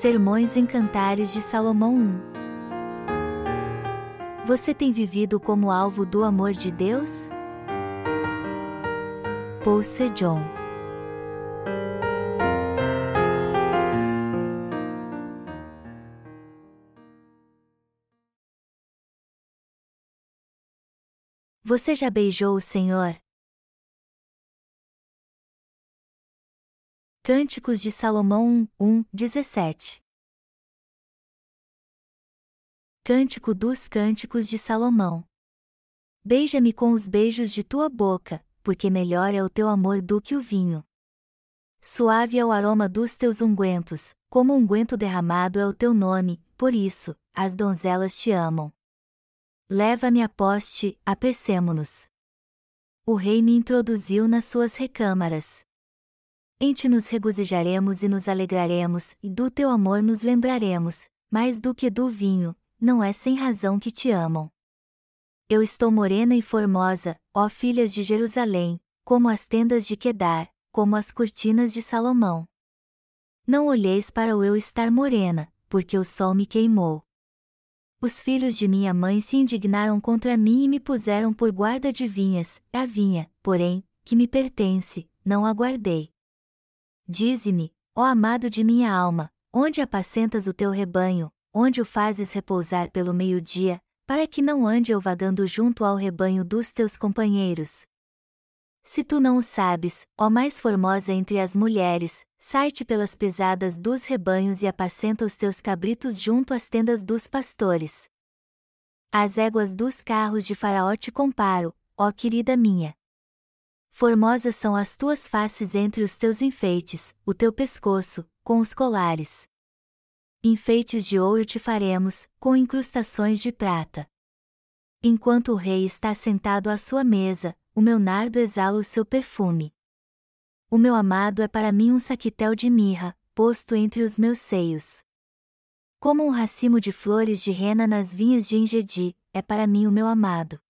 Sermões em Cantares de Salomão 1 Você tem vivido como alvo do amor de Deus? Paul Sejong Você já beijou o Senhor? Cânticos de Salomão 1, 17 Cântico dos Cânticos de Salomão Beija-me com os beijos de tua boca, porque melhor é o teu amor do que o vinho. Suave é o aroma dos teus ungüentos, como unguento derramado é o teu nome, por isso, as donzelas te amam. Leva-me a poste, apressemo-nos. O rei me introduziu nas suas recâmaras. Em ti nos regozijaremos e nos alegraremos, e do teu amor nos lembraremos, mais do que do vinho, não é sem razão que te amam. Eu estou morena e formosa, ó filhas de Jerusalém, como as tendas de Quedar, como as cortinas de Salomão. Não olheis para o eu estar morena, porque o sol me queimou. Os filhos de minha mãe se indignaram contra mim e me puseram por guarda de vinhas, a vinha, porém, que me pertence, não aguardei. Dize-me, ó amado de minha alma, onde apacentas o teu rebanho, onde o fazes repousar pelo meio-dia, para que não ande eu vagando junto ao rebanho dos teus companheiros. Se tu não o sabes, ó mais formosa entre as mulheres, sai-te pelas pesadas dos rebanhos e apacenta os teus cabritos junto às tendas dos pastores. As éguas dos carros de Faraó te comparo, ó querida minha. Formosas são as tuas faces entre os teus enfeites, o teu pescoço, com os colares. Enfeites de ouro te faremos, com incrustações de prata. Enquanto o rei está sentado à sua mesa, o meu nardo exala o seu perfume. O meu amado é para mim um saquitel de mirra, posto entre os meus seios. Como um racimo de flores de rena nas vinhas de Engedi, é para mim o meu amado.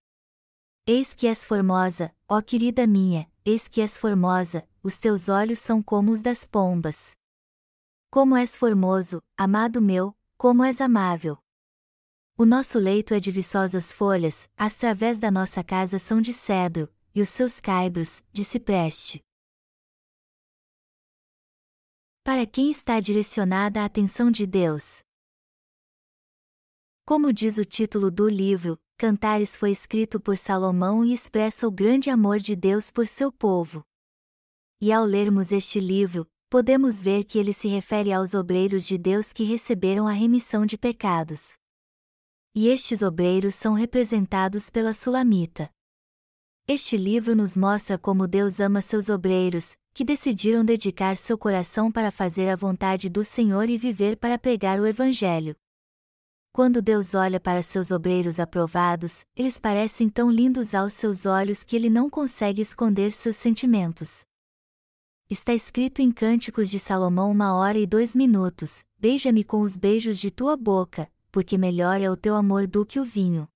Eis que és formosa, ó querida minha, eis que és formosa, os teus olhos são como os das pombas. Como és formoso, amado meu, como és amável. O nosso leito é de viçosas folhas, as través da nossa casa são de cedro, e os seus caibros, de cipreste. Para quem está direcionada a atenção de Deus? Como diz o título do livro, Cantares foi escrito por Salomão e expressa o grande amor de Deus por seu povo. E ao lermos este livro, podemos ver que ele se refere aos obreiros de Deus que receberam a remissão de pecados. E estes obreiros são representados pela Sulamita. Este livro nos mostra como Deus ama seus obreiros, que decidiram dedicar seu coração para fazer a vontade do Senhor e viver para pregar o Evangelho. Quando Deus olha para seus obreiros aprovados, eles parecem tão lindos aos seus olhos que ele não consegue esconder seus sentimentos. Está escrito em Cânticos de Salomão uma hora e dois minutos: Beija-me com os beijos de tua boca, porque melhor é o teu amor do que o vinho.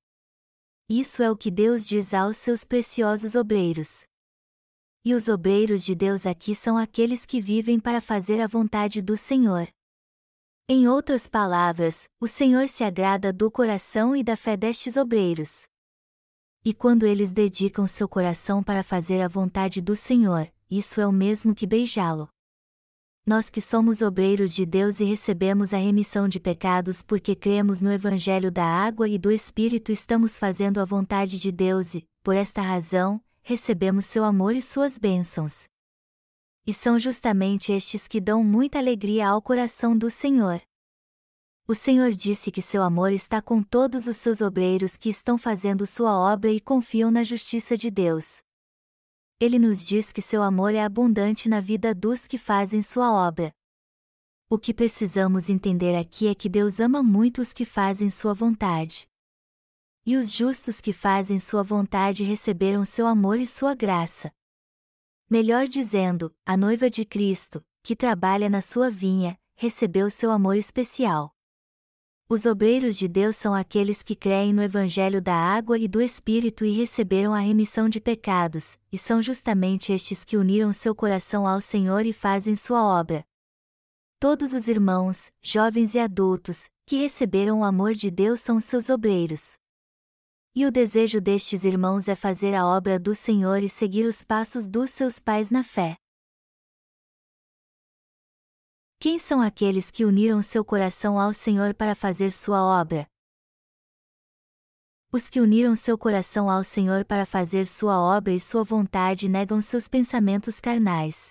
Isso é o que Deus diz aos seus preciosos obreiros. E os obreiros de Deus aqui são aqueles que vivem para fazer a vontade do Senhor. Em outras palavras, o Senhor se agrada do coração e da fé destes obreiros. E quando eles dedicam seu coração para fazer a vontade do Senhor, isso é o mesmo que beijá-lo. Nós que somos obreiros de Deus e recebemos a remissão de pecados porque cremos no Evangelho da água e do Espírito estamos fazendo a vontade de Deus e, por esta razão, recebemos seu amor e suas bênçãos. E são justamente estes que dão muita alegria ao coração do Senhor. O Senhor disse que seu amor está com todos os seus obreiros que estão fazendo sua obra e confiam na justiça de Deus. Ele nos diz que seu amor é abundante na vida dos que fazem sua obra. O que precisamos entender aqui é que Deus ama muito os que fazem sua vontade. E os justos que fazem sua vontade receberam seu amor e sua graça. Melhor dizendo, a noiva de Cristo, que trabalha na sua vinha, recebeu seu amor especial. Os obreiros de Deus são aqueles que creem no Evangelho da água e do Espírito e receberam a remissão de pecados, e são justamente estes que uniram seu coração ao Senhor e fazem sua obra. Todos os irmãos, jovens e adultos, que receberam o amor de Deus são seus obreiros. E o desejo destes irmãos é fazer a obra do Senhor e seguir os passos dos seus pais na fé. Quem são aqueles que uniram seu coração ao Senhor para fazer sua obra? Os que uniram seu coração ao Senhor para fazer sua obra e sua vontade negam seus pensamentos carnais.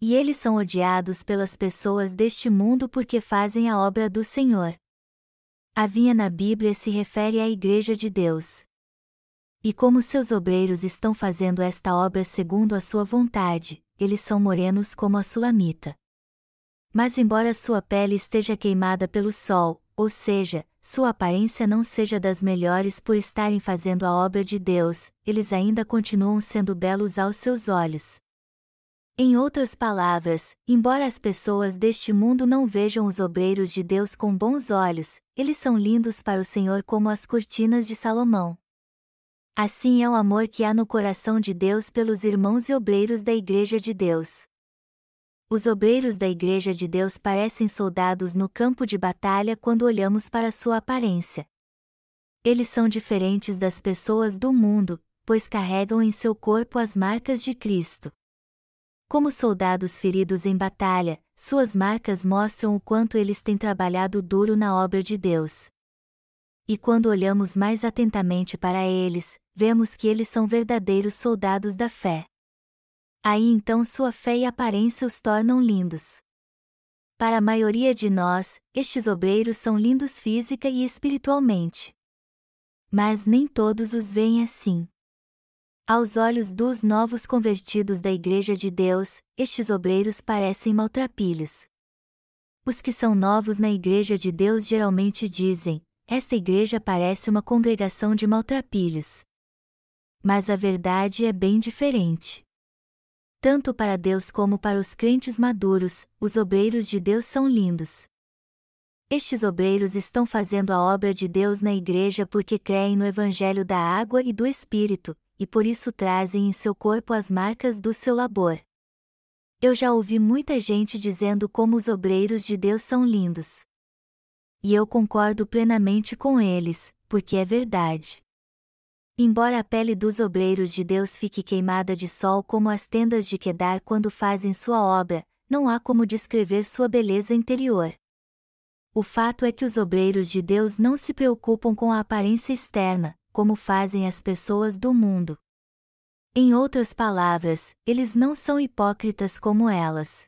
E eles são odiados pelas pessoas deste mundo porque fazem a obra do Senhor. A vinha na Bíblia se refere à Igreja de Deus. E como seus obreiros estão fazendo esta obra segundo a sua vontade, eles são morenos como a sulamita. Mas embora sua pele esteja queimada pelo sol, ou seja, sua aparência não seja das melhores por estarem fazendo a obra de Deus, eles ainda continuam sendo belos aos seus olhos. Em outras palavras, embora as pessoas deste mundo não vejam os obreiros de Deus com bons olhos, eles são lindos para o Senhor como as cortinas de Salomão. Assim é o amor que há no coração de Deus pelos irmãos e obreiros da Igreja de Deus. Os obreiros da Igreja de Deus parecem soldados no campo de batalha quando olhamos para sua aparência. Eles são diferentes das pessoas do mundo, pois carregam em seu corpo as marcas de Cristo. Como soldados feridos em batalha, suas marcas mostram o quanto eles têm trabalhado duro na obra de Deus. E quando olhamos mais atentamente para eles, vemos que eles são verdadeiros soldados da fé. Aí então sua fé e aparência os tornam lindos. Para a maioria de nós, estes obreiros são lindos física e espiritualmente. Mas nem todos os veem assim. Aos olhos dos novos convertidos da Igreja de Deus, estes obreiros parecem maltrapilhos. Os que são novos na Igreja de Deus geralmente dizem: esta igreja parece uma congregação de maltrapilhos. Mas a verdade é bem diferente. Tanto para Deus como para os crentes maduros, os obreiros de Deus são lindos. Estes obreiros estão fazendo a obra de Deus na igreja porque creem no Evangelho da água e do Espírito, e por isso trazem em seu corpo as marcas do seu labor. Eu já ouvi muita gente dizendo como os obreiros de Deus são lindos. E eu concordo plenamente com eles, porque é verdade. Embora a pele dos obreiros de Deus fique queimada de sol como as tendas de Quedar quando fazem sua obra, não há como descrever sua beleza interior. O fato é que os obreiros de Deus não se preocupam com a aparência externa, como fazem as pessoas do mundo. Em outras palavras, eles não são hipócritas como elas.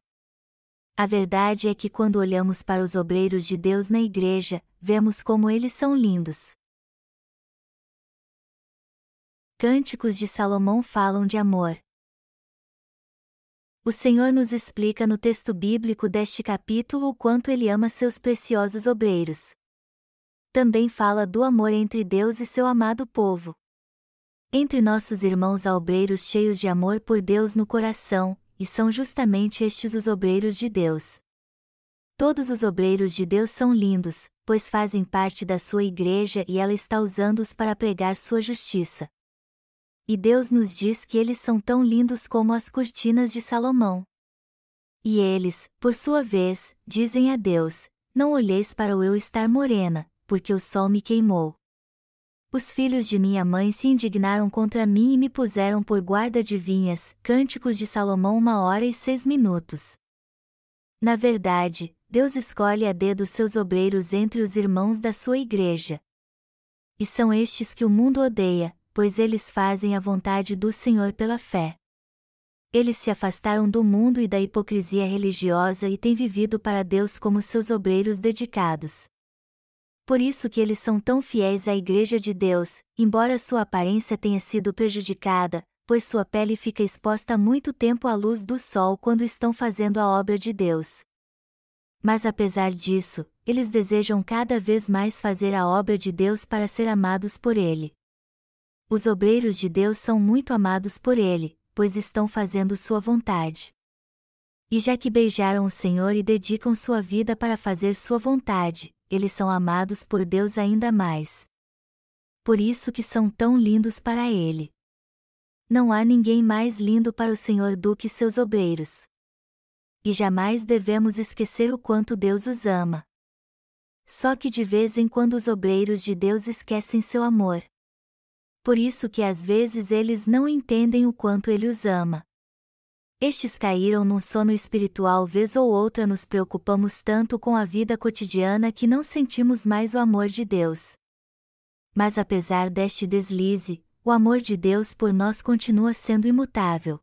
A verdade é que quando olhamos para os obreiros de Deus na igreja, vemos como eles são lindos. Cânticos de Salomão falam de amor. O Senhor nos explica no texto bíblico deste capítulo o quanto ele ama seus preciosos obreiros. Também fala do amor entre Deus e seu amado povo. Entre nossos irmãos há obreiros cheios de amor por Deus no coração, e são justamente estes os obreiros de Deus. Todos os obreiros de Deus são lindos, pois fazem parte da sua igreja e ela está usando-os para pregar sua justiça. E Deus nos diz que eles são tão lindos como as cortinas de Salomão. E eles, por sua vez, dizem a Deus: Não olheis para o eu estar morena, porque o sol me queimou. Os filhos de minha mãe se indignaram contra mim e me puseram por guarda de vinhas. Cânticos de Salomão, uma hora e seis minutos. Na verdade, Deus escolhe a dedo seus obreiros entre os irmãos da sua igreja. E são estes que o mundo odeia, pois eles fazem a vontade do Senhor pela fé. Eles se afastaram do mundo e da hipocrisia religiosa e têm vivido para Deus como seus obreiros dedicados. Por isso que eles são tão fiéis à Igreja de Deus, embora sua aparência tenha sido prejudicada, pois sua pele fica exposta muito tempo à luz do sol quando estão fazendo a obra de Deus. Mas apesar disso, eles desejam cada vez mais fazer a obra de Deus para ser amados por Ele. Os obreiros de Deus são muito amados por Ele, pois estão fazendo Sua vontade. E já que beijaram o Senhor e dedicam sua vida para fazer Sua vontade, eles são amados por Deus ainda mais. Por isso que são tão lindos para Ele. Não há ninguém mais lindo para o Senhor do que seus obreiros. e jamais devemos esquecer o quanto Deus os ama. Só que de vez em quando os obreiros de Deus esquecem seu amor. Por isso que às vezes eles não entendem o quanto ele os ama. Estes caíram num sono espiritual vez ou outra nos preocupamos tanto com a vida cotidiana que não sentimos mais o amor de Deus. Mas apesar deste deslize, o amor de Deus por nós continua sendo imutável.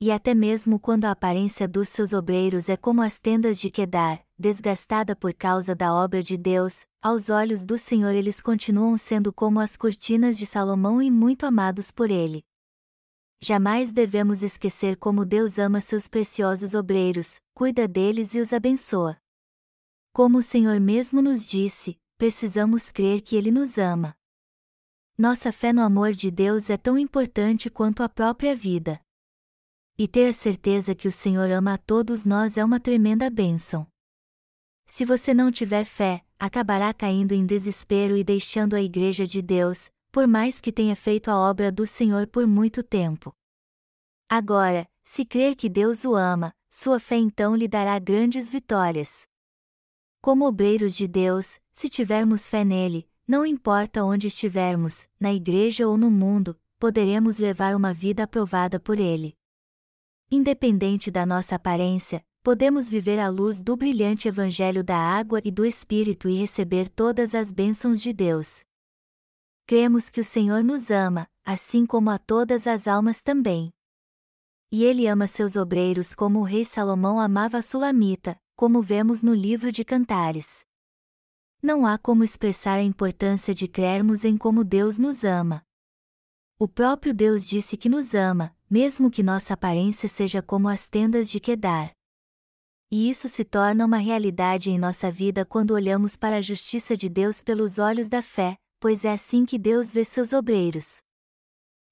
E até mesmo quando a aparência dos seus obreiros é como as tendas de Quedar, desgastada por causa da obra de Deus, aos olhos do Senhor eles continuam sendo como as cortinas de Salomão e muito amados por ele. Jamais devemos esquecer como Deus ama seus preciosos obreiros, cuida deles e os abençoa. Como o Senhor mesmo nos disse, precisamos crer que Ele nos ama. Nossa fé no amor de Deus é tão importante quanto a própria vida. E ter a certeza que o Senhor ama a todos nós é uma tremenda bênção. Se você não tiver fé, acabará caindo em desespero e deixando a Igreja de Deus, por mais que tenha feito a obra do Senhor por muito tempo. Agora, se crer que Deus o ama, sua fé então lhe dará grandes vitórias. Como obreiros de Deus, se tivermos fé nele, não importa onde estivermos, na igreja ou no mundo, poderemos levar uma vida aprovada por ele. Independente da nossa aparência, podemos viver à luz do brilhante Evangelho da água e do Espírito e receber todas as bênçãos de Deus cremos que o Senhor nos ama, assim como a todas as almas também. E ele ama seus obreiros como o rei Salomão amava a Sulamita, como vemos no livro de Cantares. Não há como expressar a importância de crermos em como Deus nos ama. O próprio Deus disse que nos ama, mesmo que nossa aparência seja como as tendas de Quedar. E isso se torna uma realidade em nossa vida quando olhamos para a justiça de Deus pelos olhos da fé, pois é assim que Deus vê seus obreiros.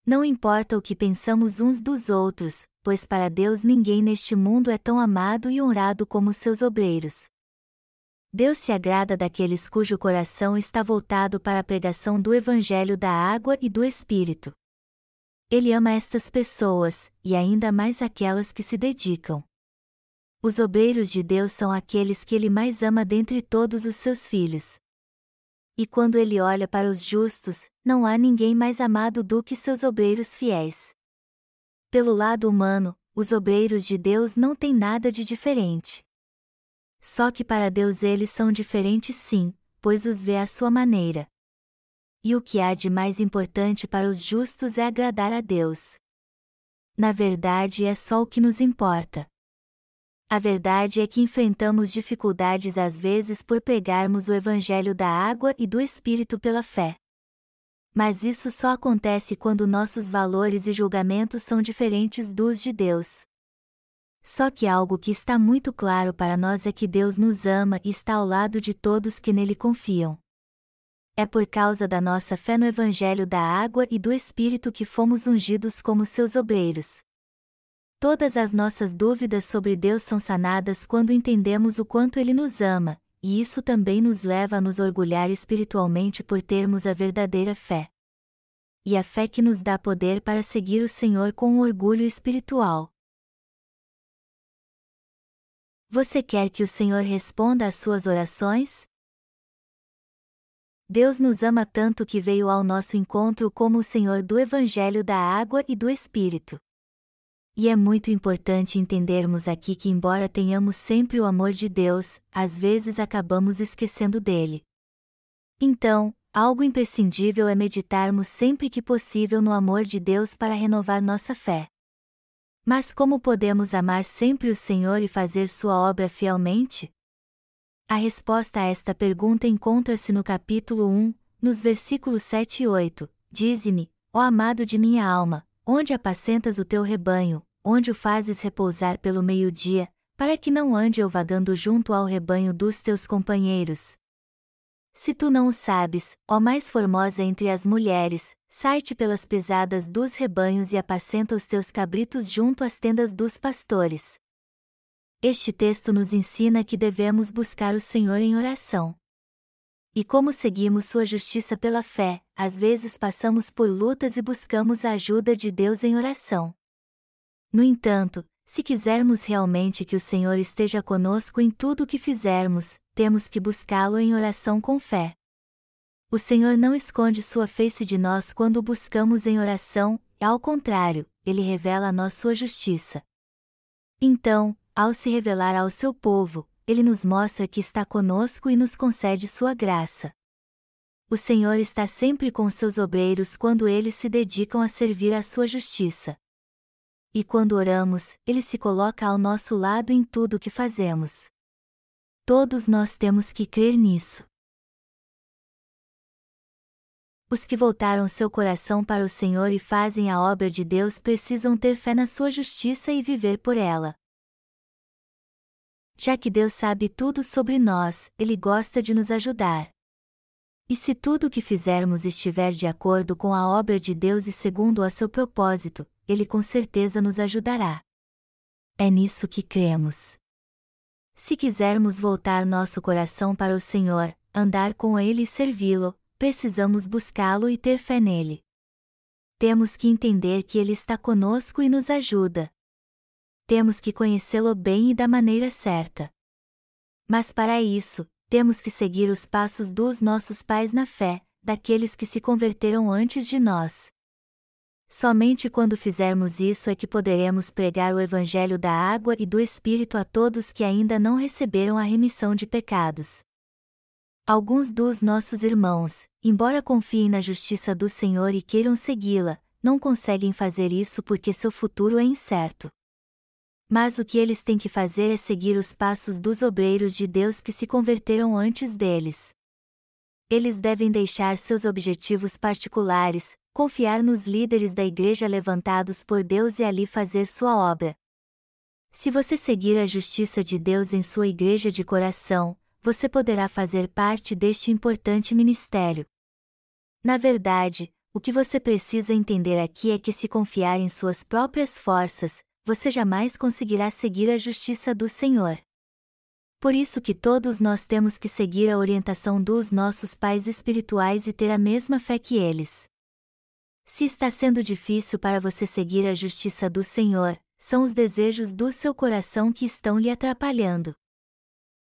Não importa o que pensamos uns dos outros, pois para Deus ninguém neste mundo é tão amado e honrado como seus obreiros. Deus se agrada daqueles cujo coração está voltado para a pregação do Evangelho da água e do Espírito. Ele ama estas pessoas, e ainda mais aquelas que se dedicam. Os obreiros de Deus são aqueles que ele mais ama dentre todos os seus filhos. E quando ele olha para os justos, não há ninguém mais amado do que seus obreiros fiéis. Pelo lado humano, os obreiros de Deus não têm nada de diferente. Só que para Deus eles são diferentes sim, pois os vê à sua maneira. E o que há de mais importante para os justos é agradar a Deus. Na verdade, é só o que nos importa. A verdade é que enfrentamos dificuldades às vezes por pregarmos o Evangelho da água e do Espírito pela fé. Mas isso só acontece quando nossos valores e julgamentos são diferentes dos de Deus. Só que algo que está muito claro para nós é que Deus nos ama e está ao lado de todos que nele confiam. É por causa da nossa fé no Evangelho da água e do Espírito que fomos ungidos como seus obreiros. Todas as nossas dúvidas sobre Deus são sanadas quando entendemos o quanto Ele nos ama, e isso também nos leva a nos orgulhar espiritualmente por termos a verdadeira fé. E a fé que nos dá poder para seguir o Senhor com um orgulho espiritual. Você quer que o Senhor responda às suas orações? Deus nos ama tanto que veio ao nosso encontro como o Senhor do Evangelho da Água e do Espírito. E é muito importante entendermos aqui que, embora tenhamos sempre o amor de Deus, às vezes acabamos esquecendo dele. Então, algo imprescindível é meditarmos sempre que possível no amor de Deus para renovar nossa fé. Mas como podemos amar sempre o Senhor e fazer sua obra fielmente? A resposta a esta pergunta encontra-se no capítulo 1, nos versículos 7 e 8. Dize-me, ó amado de minha alma, onde apacentas o teu rebanho, onde o fazes repousar pelo meio-dia, para que não ande eu vagando junto ao rebanho dos teus companheiros. Se tu não o sabes, ó mais formosa entre as mulheres, sai-te pelas pesadas dos rebanhos e apacenta os teus cabritos junto às tendas dos pastores. Este texto nos ensina que devemos buscar o Senhor em oração. E como seguimos Sua justiça pela fé, às vezes passamos por lutas e buscamos a ajuda de Deus em oração. No entanto, se quisermos realmente que o Senhor esteja conosco em tudo o que fizermos, temos que buscá-lo em oração com fé. O Senhor não esconde sua face de nós quando o buscamos em oração, ao contrário, ele revela a nós sua justiça. Então, ao se revelar ao seu povo, ele nos mostra que está conosco e nos concede sua graça. O Senhor está sempre com seus obreiros quando eles se dedicam a servir a sua justiça. E quando oramos, ele se coloca ao nosso lado em tudo o que fazemos. Todos nós temos que crer nisso. Os que voltaram seu coração para o Senhor e fazem a obra de Deus precisam ter fé na sua justiça e viver por ela. Já que Deus sabe tudo sobre nós, Ele gosta de nos ajudar. E se tudo o que fizermos estiver de acordo com a obra de Deus e segundo a seu propósito, Ele com certeza nos ajudará. É nisso que cremos. Se quisermos voltar nosso coração para o Senhor, andar com Ele e servi-lo, precisamos buscá-lo e ter fé nele. Temos que entender que Ele está conosco e nos ajuda. Temos que conhecê-lo bem e da maneira certa. Mas para isso, temos que seguir os passos dos nossos pais na fé, daqueles que se converteram antes de nós. Somente quando fizermos isso é que poderemos pregar o Evangelho da água e do Espírito a todos que ainda não receberam a remissão de pecados. Alguns dos nossos irmãos, embora confiem na justiça do Senhor e queiram segui-la, não conseguem fazer isso porque seu futuro é incerto. Mas o que eles têm que fazer é seguir os passos dos obreiros de Deus que se converteram antes deles. Eles devem deixar seus objetivos particulares, confiar nos líderes da igreja levantados por Deus e ali fazer sua obra. Se você seguir a justiça de Deus em sua igreja de coração, você poderá fazer parte deste importante ministério. Na verdade, o que você precisa entender aqui é que se confiar em suas próprias forças, você jamais conseguirá seguir a justiça do Senhor. Por isso que todos nós temos que seguir a orientação dos nossos pais espirituais e ter a mesma fé que eles. Se está sendo difícil para você seguir a justiça do Senhor, são os desejos do seu coração que estão lhe atrapalhando.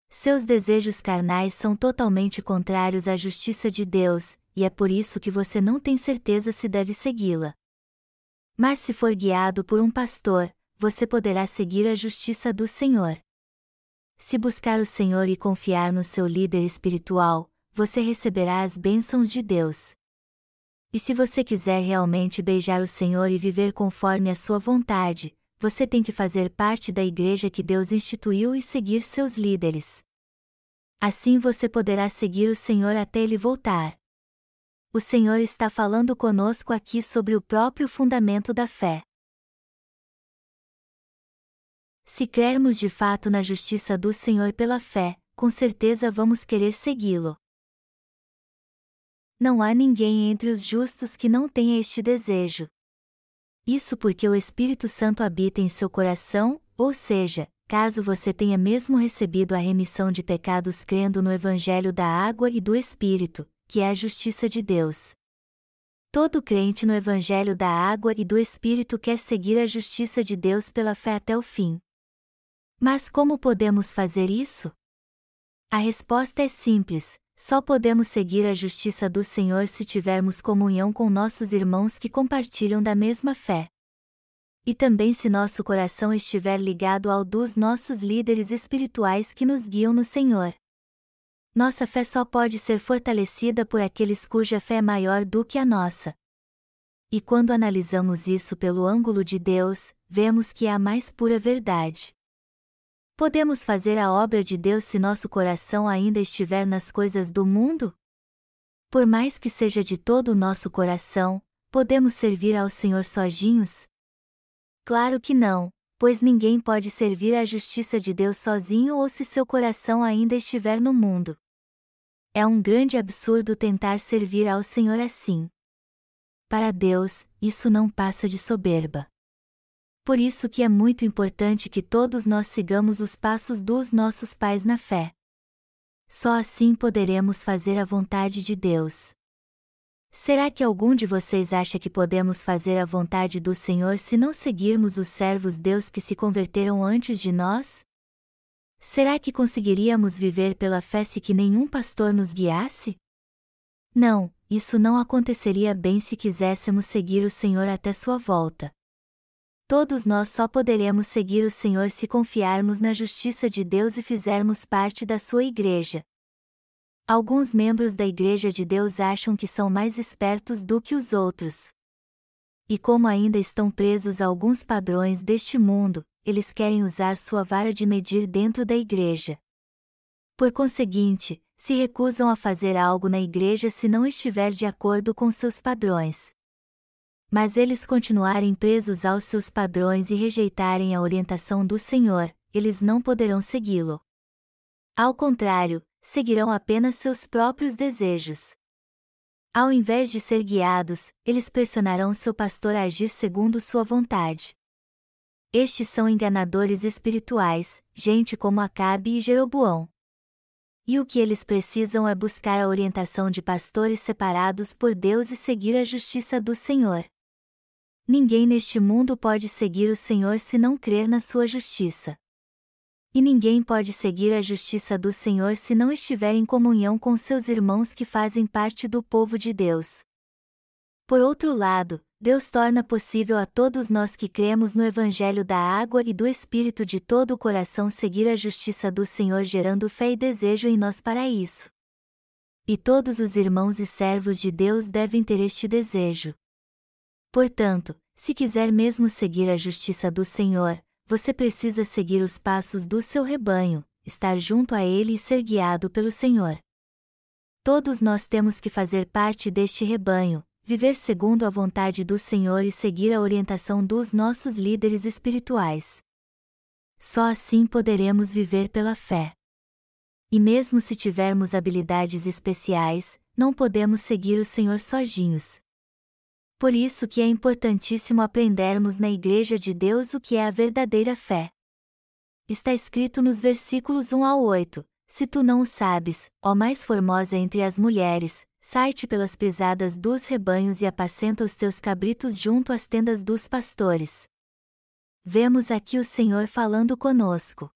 Seus desejos carnais são totalmente contrários à justiça de Deus, e é por isso que você não tem certeza se deve segui-la. Mas se for guiado por um pastor, você poderá seguir a justiça do Senhor. Se buscar o Senhor e confiar no seu líder espiritual, você receberá as bênçãos de Deus. E se você quiser realmente beijar o Senhor e viver conforme a sua vontade, você tem que fazer parte da igreja que Deus instituiu e seguir seus líderes. Assim você poderá seguir o Senhor até ele voltar. O Senhor está falando conosco aqui sobre o próprio fundamento da fé. Se crermos de fato na justiça do Senhor pela fé, com certeza vamos querer segui-lo. Não há ninguém entre os justos que não tenha este desejo. Isso porque o Espírito Santo habita em seu coração, ou seja, caso você tenha mesmo recebido a remissão de pecados crendo no Evangelho da água e do Espírito, que é a justiça de Deus. Todo crente no Evangelho da água e do Espírito quer seguir a justiça de Deus pela fé até o fim. Mas como podemos fazer isso? A resposta é simples: só podemos seguir a justiça do Senhor se tivermos comunhão com nossos irmãos que compartilham da mesma fé. E também se nosso coração estiver ligado ao dos nossos líderes espirituais que nos guiam no Senhor. Nossa fé só pode ser fortalecida por aqueles cuja fé é maior do que a nossa. E quando analisamos isso pelo ângulo de Deus, vemos que é a mais pura verdade. Podemos fazer a obra de Deus se nosso coração ainda estiver nas coisas do mundo? Por mais que seja de todo o nosso coração, podemos servir ao Senhor sozinhos? Claro que não, pois ninguém pode servir à justiça de Deus sozinho ou se seu coração ainda estiver no mundo. É um grande absurdo tentar servir ao Senhor assim. Para Deus, isso não passa de soberba. Por isso que é muito importante que todos nós sigamos os passos dos nossos pais na fé. Só assim poderemos fazer a vontade de Deus. Será que algum de vocês acha que podemos fazer a vontade do Senhor se não seguirmos os servos Deus que se converteram antes de nós? Será que conseguiríamos viver pela fé se que nenhum pastor nos guiasse? Não, isso não aconteceria bem se quiséssemos seguir o Senhor até sua volta. Todos nós só poderemos seguir o Senhor se confiarmos na justiça de Deus e fizermos parte da sua igreja. Alguns membros da Igreja de Deus acham que são mais espertos do que os outros. E como ainda estão presos a alguns padrões deste mundo, eles querem usar sua vara de medir dentro da igreja. Por conseguinte, se recusam a fazer algo na igreja se não estiver de acordo com seus padrões. Mas eles continuarem presos aos seus padrões e rejeitarem a orientação do Senhor, eles não poderão segui-lo. Ao contrário, seguirão apenas seus próprios desejos. Ao invés de ser guiados, eles pressionarão seu pastor a agir segundo sua vontade. Estes são enganadores espirituais, gente como Acabe e Jeroboão. E o que eles precisam é buscar a orientação de pastores separados por Deus e seguir a justiça do Senhor. Ninguém neste mundo pode seguir o Senhor se não crer na sua justiça. E ninguém pode seguir a justiça do Senhor se não estiver em comunhão com seus irmãos que fazem parte do povo de Deus. Por outro lado, Deus torna possível a todos nós que cremos no Evangelho da água e do Espírito de todo o coração seguir a justiça do Senhor, gerando fé e desejo em nós para isso. E todos os irmãos e servos de Deus devem ter este desejo. Portanto, se quiser mesmo seguir a justiça do Senhor, você precisa seguir os passos do seu rebanho, estar junto a ele e ser guiado pelo Senhor. Todos nós temos que fazer parte deste rebanho, viver segundo a vontade do Senhor e seguir a orientação dos nossos líderes espirituais. Só assim poderemos viver pela fé. E mesmo se tivermos habilidades especiais, não podemos seguir o Senhor sozinhos, por isso que é importantíssimo aprendermos na Igreja de Deus o que é a verdadeira fé. Está escrito nos versículos 1 ao 8: Se tu não o sabes, ó mais formosa entre as mulheres, sai-te pelas pisadas dos rebanhos e apacenta os teus cabritos junto às tendas dos pastores. Vemos aqui o Senhor falando conosco.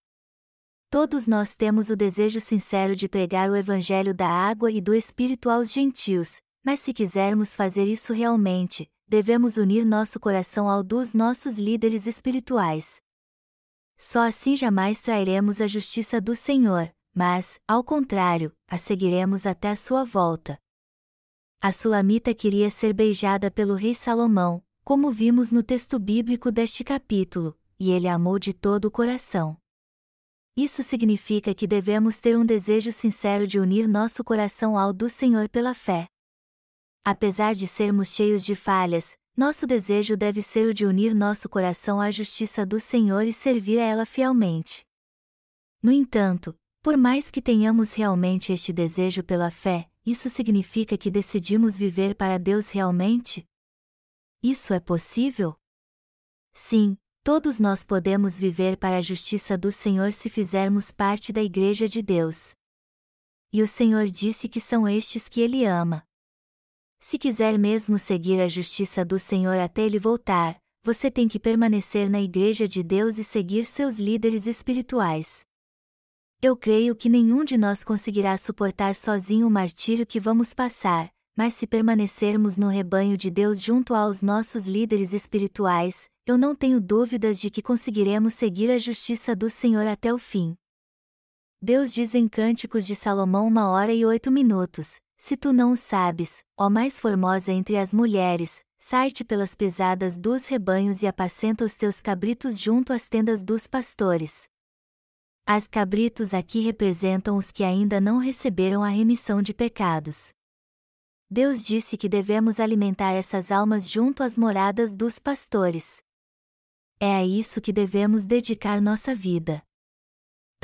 Todos nós temos o desejo sincero de pregar o Evangelho da água e do Espírito aos gentios, mas se quisermos fazer isso realmente, devemos unir nosso coração ao dos nossos líderes espirituais. Só assim jamais trairemos a justiça do Senhor, mas, ao contrário, a seguiremos até a sua volta. A Sulamita queria ser beijada pelo rei Salomão, como vimos no texto bíblico deste capítulo, e ele amou de todo o coração. Isso significa que devemos ter um desejo sincero de unir nosso coração ao do Senhor pela fé. Apesar de sermos cheios de falhas, nosso desejo deve ser o de unir nosso coração à justiça do Senhor e servir a ela fielmente. No entanto, por mais que tenhamos realmente este desejo pela fé, isso significa que decidimos viver para Deus realmente? Isso é possível? Sim, todos nós podemos viver para a justiça do Senhor se fizermos parte da Igreja de Deus. E o Senhor disse que são estes que Ele ama. Se quiser mesmo seguir a justiça do Senhor até ele voltar, você tem que permanecer na Igreja de Deus e seguir seus líderes espirituais. Eu creio que nenhum de nós conseguirá suportar sozinho o martírio que vamos passar, mas se permanecermos no rebanho de Deus junto aos nossos líderes espirituais, eu não tenho dúvidas de que conseguiremos seguir a justiça do Senhor até o fim. Deus diz em Cânticos de Salomão uma hora e oito minutos: se tu não o sabes, ó mais formosa entre as mulheres, sai-te pelas pesadas dos rebanhos e apacenta os teus cabritos junto às tendas dos pastores. As cabritos aqui representam os que ainda não receberam a remissão de pecados. Deus disse que devemos alimentar essas almas junto às moradas dos pastores. É a isso que devemos dedicar nossa vida.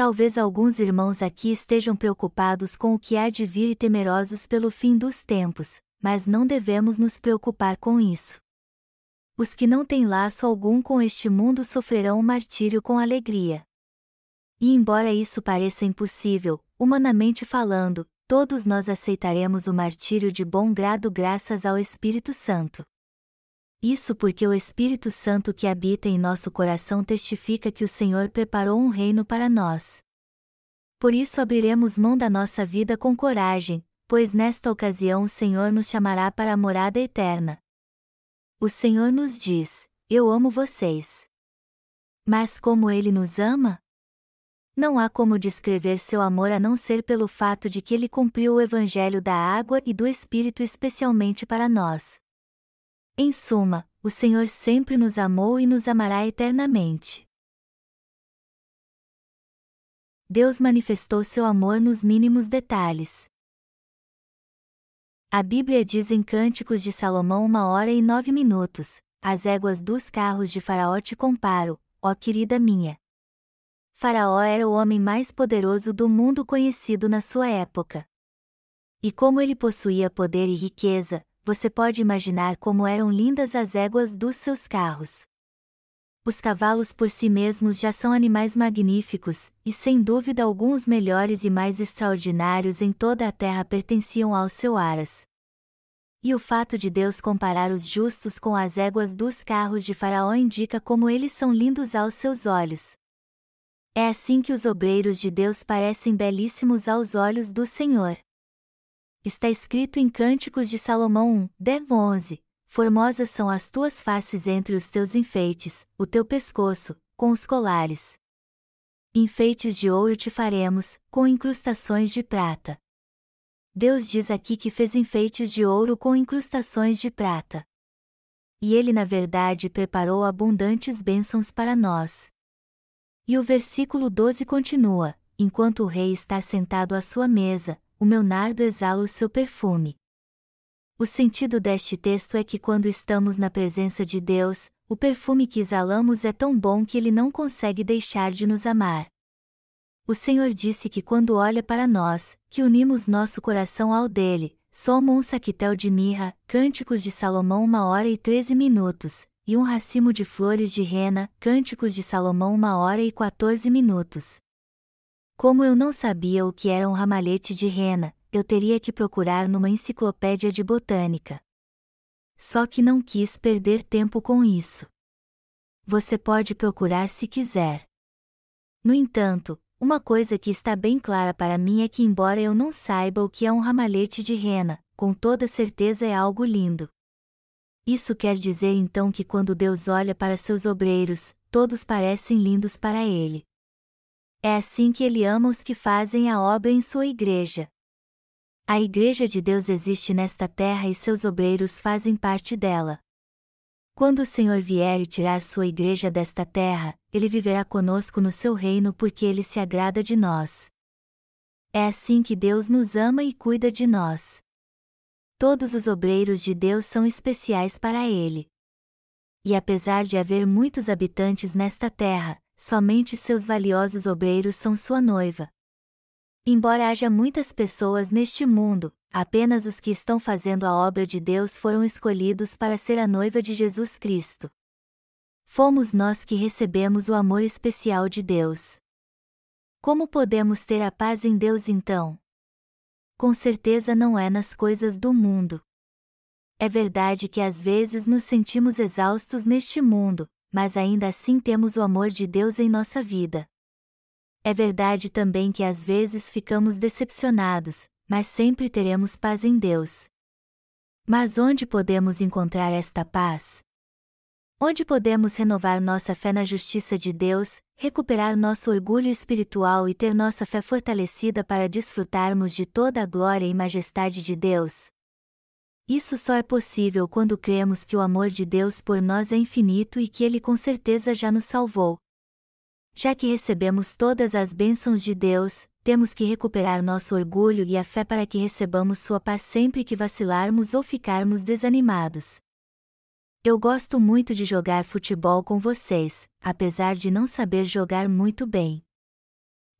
Talvez alguns irmãos aqui estejam preocupados com o que há de vir e temerosos pelo fim dos tempos, mas não devemos nos preocupar com isso. Os que não têm laço algum com este mundo sofrerão o martírio com alegria. E embora isso pareça impossível, humanamente falando, todos nós aceitaremos o martírio de bom grado graças ao Espírito Santo. Isso porque o Espírito Santo que habita em nosso coração testifica que o Senhor preparou um reino para nós. Por isso abriremos mão da nossa vida com coragem, pois nesta ocasião o Senhor nos chamará para a morada eterna. O Senhor nos diz: Eu amo vocês. Mas como Ele nos ama? Não há como descrever seu amor a não ser pelo fato de que ele cumpriu o Evangelho da água e do Espírito especialmente para nós. Em suma, o Senhor sempre nos amou e nos amará eternamente. Deus manifestou seu amor nos mínimos detalhes. A Bíblia diz em Cânticos de Salomão uma hora e nove minutos: As éguas dos carros de Faraó te comparo, ó querida minha. Faraó era o homem mais poderoso do mundo conhecido na sua época. E como ele possuía poder e riqueza, você pode imaginar como eram lindas as éguas dos seus carros. Os cavalos por si mesmos já são animais magníficos, e sem dúvida alguns melhores e mais extraordinários em toda a terra pertenciam ao seu aras. E o fato de Deus comparar os justos com as éguas dos carros de Faraó indica como eles são lindos aos seus olhos. É assim que os obreiros de Deus parecem belíssimos aos olhos do Senhor. Está escrito em Cânticos de Salomão 1, 10, 11: Formosas são as tuas faces entre os teus enfeites, o teu pescoço, com os colares. Enfeites de ouro te faremos, com incrustações de prata. Deus diz aqui que fez enfeites de ouro com incrustações de prata. E ele, na verdade, preparou abundantes bênçãos para nós. E o versículo 12 continua: Enquanto o rei está sentado à sua mesa, o meu nardo exala o seu perfume. O sentido deste texto é que quando estamos na presença de Deus, o perfume que exalamos é tão bom que ele não consegue deixar de nos amar. O Senhor disse que quando olha para nós, que unimos nosso coração ao dele, somos um saquitel de mirra, cânticos de Salomão uma hora e treze minutos, e um racimo de flores de rena, Cânticos de Salomão uma hora e 14 minutos. Como eu não sabia o que era um ramalhete de rena, eu teria que procurar numa enciclopédia de botânica. Só que não quis perder tempo com isso. Você pode procurar se quiser. No entanto, uma coisa que está bem clara para mim é que, embora eu não saiba o que é um ramalhete de rena, com toda certeza é algo lindo. Isso quer dizer então que quando Deus olha para seus obreiros, todos parecem lindos para ele. É assim que ele ama os que fazem a obra em sua igreja. A igreja de Deus existe nesta terra e seus obreiros fazem parte dela. Quando o Senhor vier e tirar sua igreja desta terra, ele viverá conosco no seu reino porque ele se agrada de nós. É assim que Deus nos ama e cuida de nós todos os obreiros de Deus são especiais para ele. E apesar de haver muitos habitantes nesta terra, somente seus valiosos obreiros são sua noiva. Embora haja muitas pessoas neste mundo, apenas os que estão fazendo a obra de Deus foram escolhidos para ser a noiva de Jesus Cristo. Fomos nós que recebemos o amor especial de Deus. Como podemos ter a paz em Deus então? com certeza não é nas coisas do mundo. É verdade que às vezes nos sentimos exaustos neste mundo, mas ainda assim temos o amor de Deus em nossa vida. É verdade também que às vezes ficamos decepcionados, mas sempre teremos paz em Deus. Mas onde podemos encontrar esta paz? Onde podemos renovar nossa fé na justiça de Deus, recuperar nosso orgulho espiritual e ter nossa fé fortalecida para desfrutarmos de toda a glória e majestade de Deus? Isso só é possível quando cremos que o amor de Deus por nós é infinito e que Ele com certeza já nos salvou. Já que recebemos todas as bênçãos de Deus, temos que recuperar nosso orgulho e a fé para que recebamos Sua paz sempre que vacilarmos ou ficarmos desanimados. Eu gosto muito de jogar futebol com vocês, apesar de não saber jogar muito bem.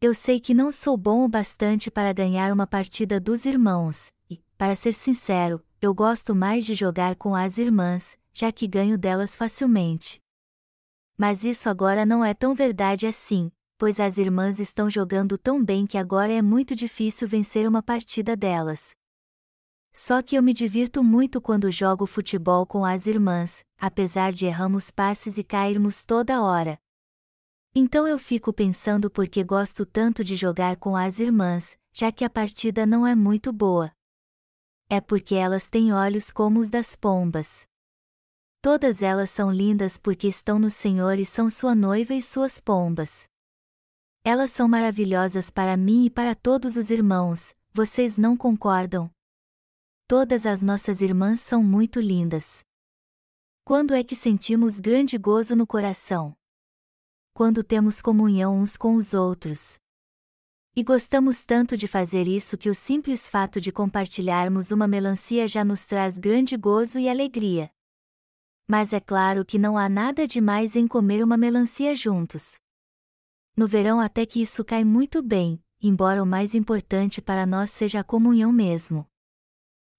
Eu sei que não sou bom o bastante para ganhar uma partida dos irmãos, e, para ser sincero, eu gosto mais de jogar com as irmãs, já que ganho delas facilmente. Mas isso agora não é tão verdade assim, pois as irmãs estão jogando tão bem que agora é muito difícil vencer uma partida delas. Só que eu me divirto muito quando jogo futebol com as irmãs, apesar de erramos passes e cairmos toda hora. Então eu fico pensando porque gosto tanto de jogar com as irmãs, já que a partida não é muito boa. É porque elas têm olhos como os das pombas. Todas elas são lindas porque estão no Senhor e são sua noiva e suas pombas. Elas são maravilhosas para mim e para todos os irmãos, vocês não concordam? Todas as nossas irmãs são muito lindas. Quando é que sentimos grande gozo no coração? Quando temos comunhão uns com os outros. E gostamos tanto de fazer isso que o simples fato de compartilharmos uma melancia já nos traz grande gozo e alegria. Mas é claro que não há nada de mais em comer uma melancia juntos. No verão até que isso cai muito bem, embora o mais importante para nós seja a comunhão mesmo.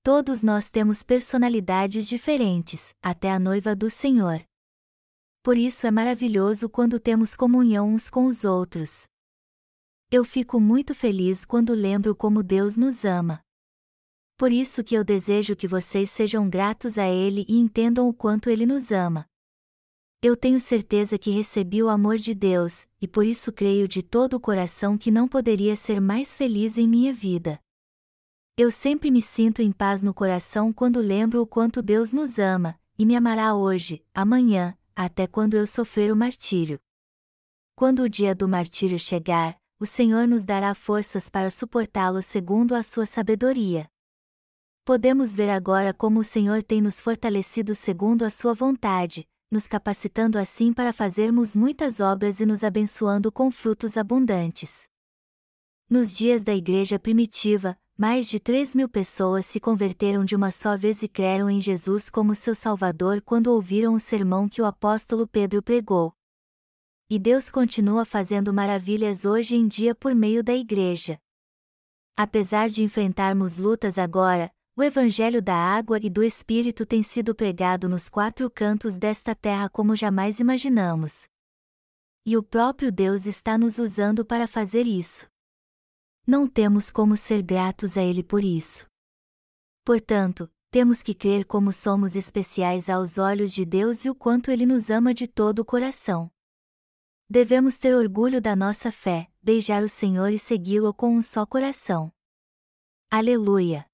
Todos nós temos personalidades diferentes, até a noiva do Senhor. Por isso é maravilhoso quando temos comunhão uns com os outros. Eu fico muito feliz quando lembro como Deus nos ama. Por isso que eu desejo que vocês sejam gratos a Ele e entendam o quanto Ele nos ama. Eu tenho certeza que recebi o amor de Deus, e por isso creio de todo o coração que não poderia ser mais feliz em minha vida. Eu sempre me sinto em paz no coração quando lembro o quanto Deus nos ama, e me amará hoje, amanhã, até quando eu sofrer o martírio. Quando o dia do martírio chegar, o Senhor nos dará forças para suportá-lo segundo a sua sabedoria. Podemos ver agora como o Senhor tem nos fortalecido segundo a sua vontade, nos capacitando assim para fazermos muitas obras e nos abençoando com frutos abundantes. Nos dias da igreja primitiva, mais de 3 mil pessoas se converteram de uma só vez e creram em Jesus como seu Salvador quando ouviram o sermão que o apóstolo Pedro pregou. E Deus continua fazendo maravilhas hoje em dia por meio da Igreja. Apesar de enfrentarmos lutas agora, o Evangelho da água e do Espírito tem sido pregado nos quatro cantos desta terra como jamais imaginamos. E o próprio Deus está nos usando para fazer isso. Não temos como ser gratos a Ele por isso. Portanto, temos que crer como somos especiais aos olhos de Deus e o quanto Ele nos ama de todo o coração. Devemos ter orgulho da nossa fé, beijar o Senhor e segui-lo com um só coração. Aleluia!